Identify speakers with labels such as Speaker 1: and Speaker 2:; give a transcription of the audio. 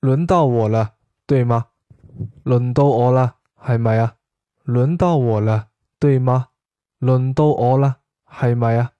Speaker 1: 轮到我了，对吗？轮到我了，系咪啊？轮到我了，对吗？轮到我了，系咪啊？